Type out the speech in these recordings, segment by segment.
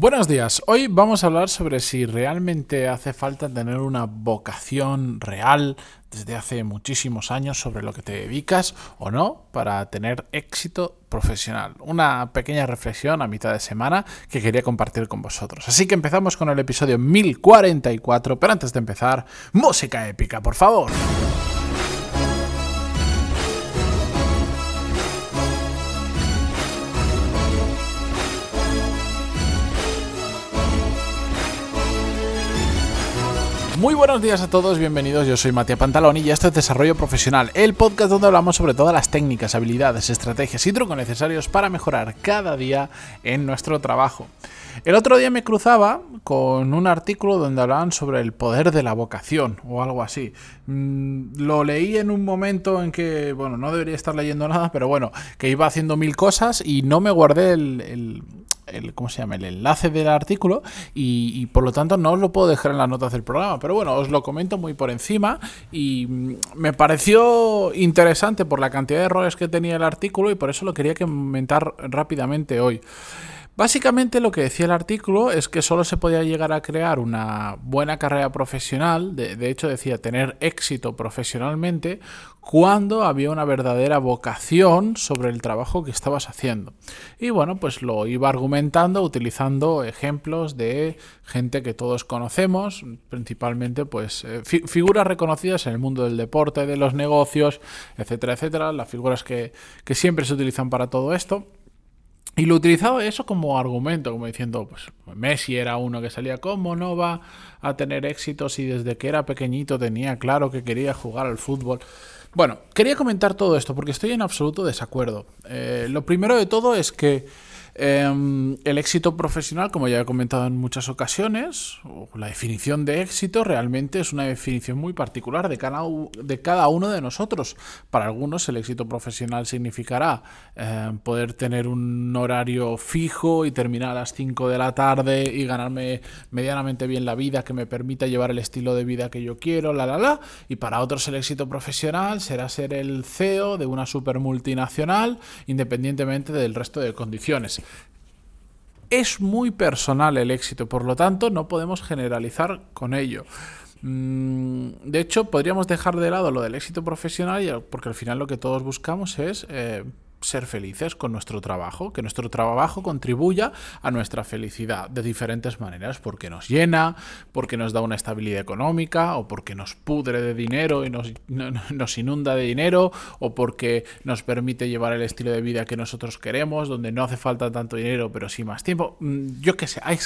Buenos días, hoy vamos a hablar sobre si realmente hace falta tener una vocación real desde hace muchísimos años sobre lo que te dedicas o no para tener éxito profesional. Una pequeña reflexión a mitad de semana que quería compartir con vosotros. Así que empezamos con el episodio 1044, pero antes de empezar, música épica, por favor. Muy buenos días a todos, bienvenidos. Yo soy Matías Pantaloni y esto es Desarrollo Profesional, el podcast donde hablamos sobre todas las técnicas, habilidades, estrategias y trucos necesarios para mejorar cada día en nuestro trabajo. El otro día me cruzaba con un artículo donde hablaban sobre el poder de la vocación o algo así. Mm, lo leí en un momento en que, bueno, no debería estar leyendo nada, pero bueno, que iba haciendo mil cosas y no me guardé el el, ¿cómo se llama? el enlace del artículo y, por lo tanto no os lo puedo dejar en las notas del programa. Pero bueno, os lo comento muy por encima y mm, me pareció interesante por la cantidad de errores que tenía el artículo y por eso lo quería comentar rápidamente hoy. Básicamente lo que decía el artículo es que solo se podía llegar a crear una buena carrera profesional, de, hecho decía tener éxito profesionalmente, cuando había una verdadera vocación sobre el trabajo que estabas haciendo. Y bueno, pues lo iba argumentando utilizando ejemplos de gente que todos conocemos, principalmente pues eh, figuras reconocidas en el mundo del deporte, de los negocios, etcétera, etcétera, las figuras que siempre se utilizan para todo esto. Y lo utilizaba eso como argumento, como diciendo, pues Messi era uno que salía, ¿cómo no va a tener éxito si desde que era pequeñito tenía claro que quería jugar al fútbol? Bueno, quería comentar todo esto porque estoy en absoluto desacuerdo. Eh, lo primero de todo es que Em, el éxito profesional, como ya he comentado en muchas ocasiones, la definición de éxito realmente es una definición muy particular de cada, de cada uno de nosotros. Para algunos el éxito profesional significará em, poder tener un horario fijo y terminar a las 5 de la tarde y ganarme medianamente bien la vida que me permita llevar el estilo de vida que yo quiero, la la la. Y para otros el éxito profesional será ser el CEO de una super multinacional independientemente del resto de condiciones. Es muy personal el éxito, por lo tanto no podemos generalizar con ello. Mm, de hecho, podríamos dejar de lado lo del éxito profesional porque al final lo que todos buscamos es eh, ser felices con nuestro trabajo, que nuestro trabajo contribuya a nuestra felicidad de diferentes maneras, porque nos llena, porque nos da una estabilidad económica, o porque nos pudre de dinero y nos, nos inunda de dinero, o porque nos permite llevar el estilo de vida que nosotros queremos, donde no hace falta tanto dinero, pero sí más tiempo. Mm, yo qué sé, hay,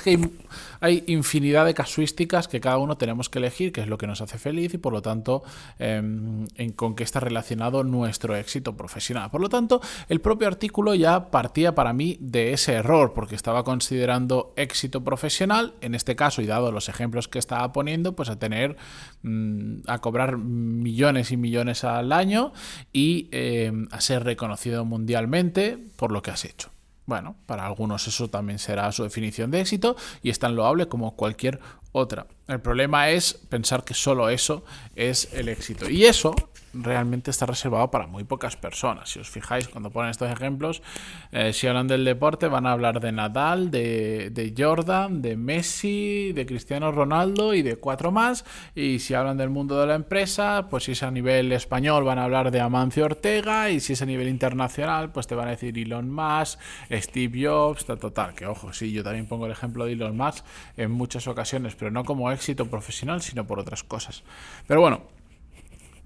hay infinidad de casuísticas que cada uno tenemos que elegir, que es lo que nos hace feliz y por lo tanto em, con qué está relacionado nuestro éxito profesional. Por lo tanto, el propio artículo ya partía para mí de ese error, porque estaba considerando éxito profesional, en este caso, y dado los ejemplos que estaba poniendo, pues a tener, mm, a cobrar millones y millones al año y eh, a ser reconocido mundialmente por lo que has hecho. Bueno, para algunos eso también será su definición de éxito y es tan loable como cualquier otra. El problema es pensar que solo eso es el éxito. Y eso realmente está reservado para muy pocas personas. Si os fijáis, cuando ponen estos ejemplos, eh, si hablan del deporte, van a hablar de Nadal, de, de, Jordan, de Messi, de Cristiano Ronaldo y de cuatro más. Y si hablan del mundo de la empresa, pues si es a nivel español, van a hablar de Amancio Ortega. Y si es a nivel internacional, pues te van a decir Elon Musk, Steve Jobs, total. Que ojo, sí, yo también pongo el ejemplo de Elon Musk en muchas ocasiones, pero no como éxito profesional, sino por otras cosas. Pero bueno.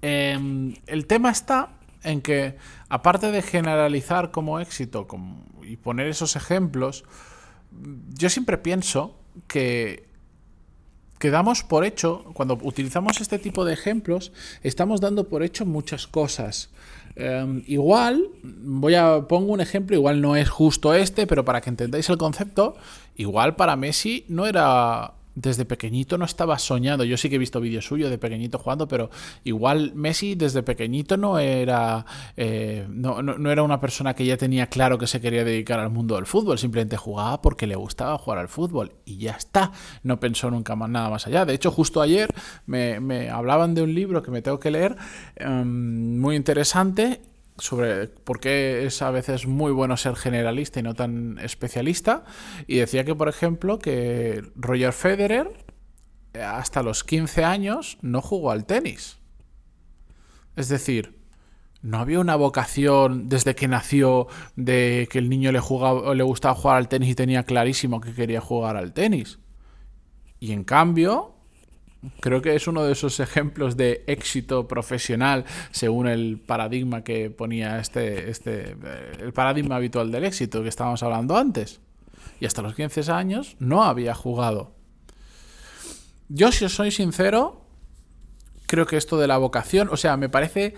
Em, el tema está en que, aparte de generalizar como éxito y poner esos ejemplos, yo siempre pienso que quedamos por hecho, cuando utilizamos este tipo de ejemplos, estamos dando por hecho muchas cosas. Em, igual, voy a pongo un ejemplo, igual no es justo este, pero para que entendáis el concepto, igual para Messi no era desde pequeñito no estaba soñando. Yo sí que he visto vídeos suyos de pequeñito jugando, pero igual Messi desde pequeñito no era, eh, no, no, era una persona que ya tenía claro que se quería dedicar al mundo del fútbol. Simplemente jugaba porque le gustaba jugar al fútbol y ya está. No pensó nunca más nada más allá. De hecho, justo ayer me, hablaban de un libro que me tengo que leer, em, muy interesante sobre por qué es a veces muy bueno ser generalista y no tan especialista. Y decía que, por ejemplo, que Roger Federer eh, hasta los 15 años no jugó al tenis. Es decir, no había una vocación desde que nació de que el niño le, jugaba, le gustaba jugar al tenis y tenía clarísimo que quería jugar al tenis. Y en cambio, creo que es uno de esos ejemplos de éxito profesional según el paradigma que ponía este, este eh, el paradigma habitual del éxito que estábamos hablando antes. Y hasta los 15 años no había jugado. Yo, si os soy sincero, creo que esto de la vocación, o sea, me parece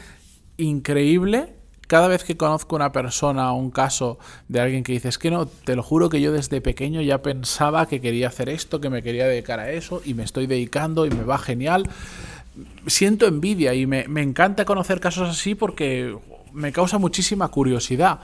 increíble cada vez que conozco una persona o un caso de alguien que dice, es que no, te lo juro que yo desde pequeño ya pensaba que quería hacer esto, que me quería dedicar a eso y me estoy dedicando y me va genial. Siento envidia y me, me encanta conocer casos así porque me causa muchísima curiosidad.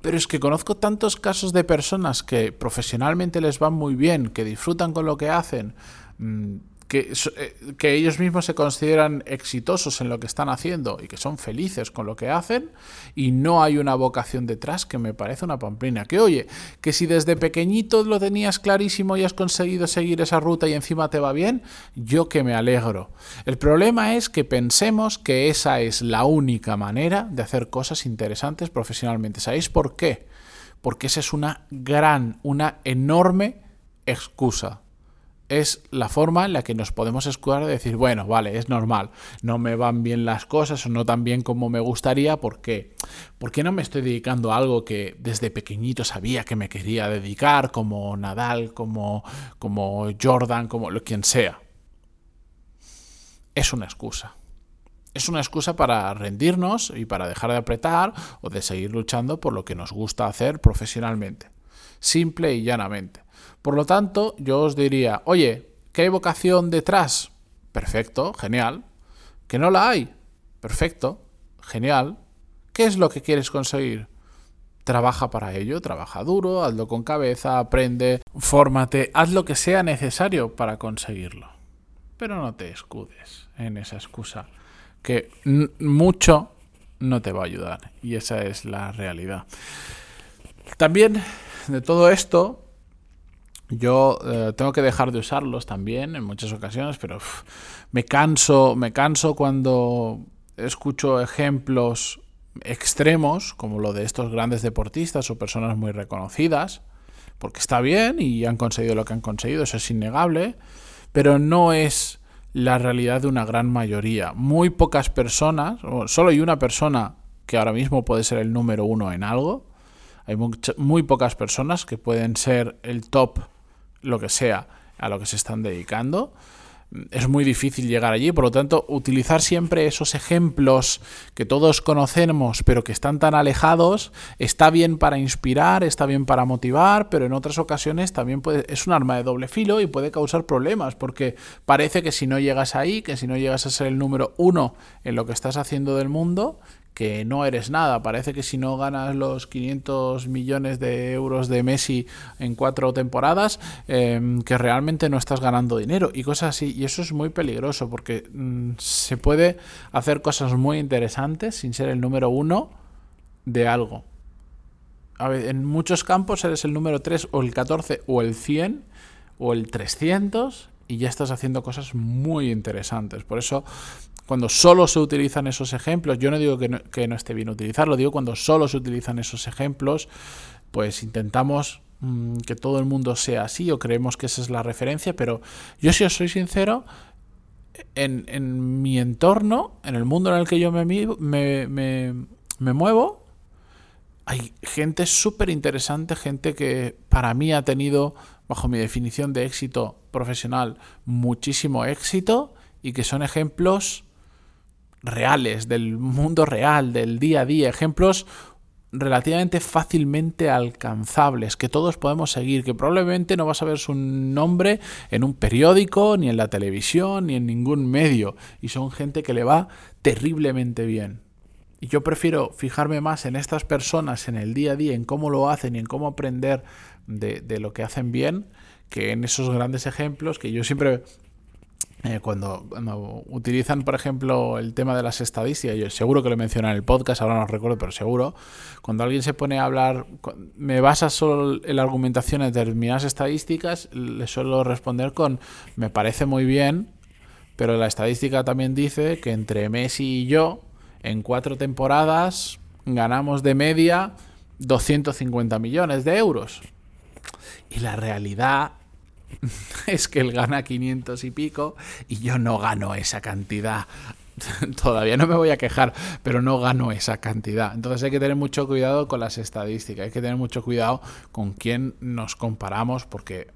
Pero es que conozco tantos casos de personas que profesionalmente les van muy bien, que disfrutan con lo que hacen, mm, que, eh, que, ellos mismos se consideran exitosos en lo que están haciendo y que son felices con lo que hacen y no hay una vocación detrás que me parece una pamplina. Que oye, que si desde pequeñito lo tenías clarísimo y has conseguido seguir esa ruta y encima te va bien, yo que me alegro. El problema es que pensemos que esa es la única manera de hacer cosas interesantes profesionalmente. ¿Sabéis por qué? Porque esa es una gran, una enorme excusa es la forma en la que nos podemos escudar de decir, bueno, vale, es normal, no me van bien las cosas o no tan bien como me gustaría, ¿por qué? ¿Por qué no me estoy dedicando a algo que desde pequeñito sabía que me quería dedicar, como Nadal, como, como Jordan, como lo quien sea? Es una excusa. Es una excusa para rendirnos y para dejar de apretar o de seguir luchando por lo que nos gusta hacer profesionalmente. Simple y llanamente. Por lo tanto, yo os diría, oye, ¿qué hay vocación detrás? Perfecto, genial. ¿Que no la hay? Perfecto, genial. ¿Qué es lo que quieres conseguir? Trabaja para ello, trabaja duro, hazlo con cabeza, aprende, fórmate, haz lo que sea necesario para conseguirlo. Pero no te escudes en esa excusa, que mucho no te va a ayudar. Y esa es la realidad. También de todo esto, yo eh, tengo que dejar de usarlos también en muchas ocasiones, pero me canso, me canso cuando escucho ejemplos extremos, como lo de estos grandes deportistas o personas muy reconocidas, porque está bien y han conseguido lo que han conseguido, eso es innegable, pero no es la realidad de una gran mayoría. Muy pocas personas, solo hay una persona que ahora mismo puede ser el número uno en algo, hay muy pocas personas que pueden ser el top lo que sea a lo que se están dedicando. Es muy difícil llegar allí, por lo tanto, utilizar siempre esos ejemplos que todos conocemos, pero que están tan alejados, está bien para inspirar, está bien para motivar, pero en otras ocasiones también puede, es un arma de doble filo y puede causar problemas, porque parece que si no llegas ahí, que si no llegas a ser el número uno en lo que estás haciendo del mundo, que no eres nada. Parece que si no ganas los 500 millones de euros de Messi en cuatro temporadas, em, que realmente no estás ganando dinero y cosas así. Y eso es muy peligroso porque mm, se puede hacer cosas muy interesantes sin ser el número uno de algo. A ver, en muchos campos eres el número 3 o el 14 o el 100 o el 300 y ya estás haciendo cosas muy interesantes. Por eso cuando solo se utilizan esos ejemplos, yo no digo que no, esté bien utilizarlo, digo cuando solo se utilizan esos ejemplos, pues intentamos mm, que todo el mundo sea así o creemos que esa es la referencia, pero yo si os soy sincero, en, mi entorno, en el mundo en el que yo me, me muevo, hay gente súper interesante, gente que para mí ha tenido, bajo mi definición de éxito profesional, muchísimo éxito y que son ejemplos reales, del mundo real, del día a día, ejemplos relativamente fácilmente alcanzables, que todos podemos seguir, que probablemente no vas a ver su nombre en un periódico, ni en la televisión, ni en ningún medio, y son gente que le va terriblemente bien. Y yo prefiero fijarme más en estas personas, en el día a día, en cómo lo hacen y en cómo aprender de, de lo que hacen bien, que en esos grandes ejemplos que yo siempre eh, cuando, utilizan, por ejemplo, el tema de las estadísticas, yo seguro que lo mencioné en el podcast, ahora no recuerdo, pero seguro, cuando alguien se pone a hablar, me basa solo en la argumentación en determinadas estadísticas, le suelo responder con, me parece muy bien, pero la estadística también dice que entre Messi y yo, en cuatro temporadas, ganamos de media 250 millones de euros. Y la realidad es que él gana 500 y pico y yo no gano esa cantidad. Todavía no me voy a quejar, pero no gano esa cantidad. Entonces hay que tener mucho cuidado con las estadísticas, hay que tener mucho cuidado con quién nos comparamos porque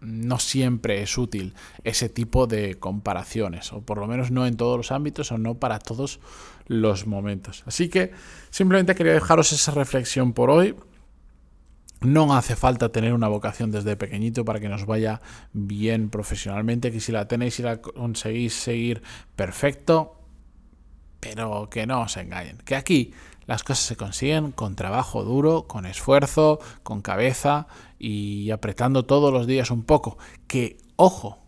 no siempre es útil ese tipo de comparaciones, o por lo menos no en todos los ámbitos o no para todos los momentos. Así que simplemente quería dejaros esa reflexión por hoy. No hace falta tener una vocación desde pequeñito para que nos vaya bien profesionalmente, que si la tenéis y la conseguís seguir perfecto, pero que no os engañen, que aquí las cosas se consiguen con trabajo duro, con esfuerzo, con cabeza y apretando todos los días un poco, que, ojo,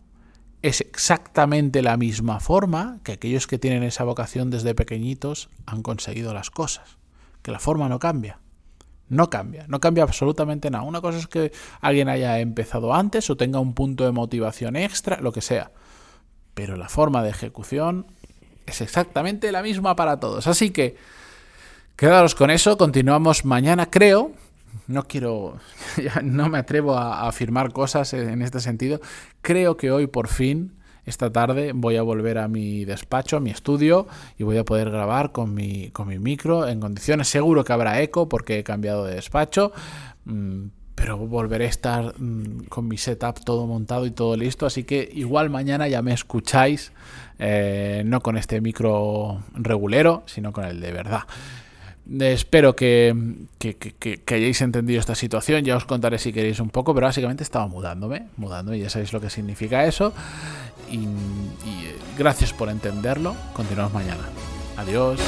es exactamente la misma forma que aquellos que tienen esa vocación desde pequeñitos han conseguido las cosas, que la forma no cambia. No cambia, no cambia absolutamente nada. Una cosa es que alguien haya empezado antes o tenga un punto de motivación extra, lo que sea. Pero la forma de ejecución es exactamente la misma para todos. Así que, quedaros con eso, continuamos mañana, creo. No quiero, no me atrevo a afirmar cosas en este sentido. Creo que hoy por fin esta tarde voy a volver a mi despacho, a mi estudio y voy a poder grabar con mi, con mi micro en condiciones. Seguro que habrá eco porque he cambiado de despacho. Mm, pero volveré a estar mm, con mi setup todo montado y todo listo. Así que igual mañana ya me escucháis, eh, no con este micro regulero, sino con el de verdad. Espero que, hayáis entendido esta situación. Ya os contaré si queréis un poco, pero básicamente estaba mudándome, mudando, y ya sabéis lo que significa eso. Y, y gracias por entenderlo. Continuamos mañana. Adiós.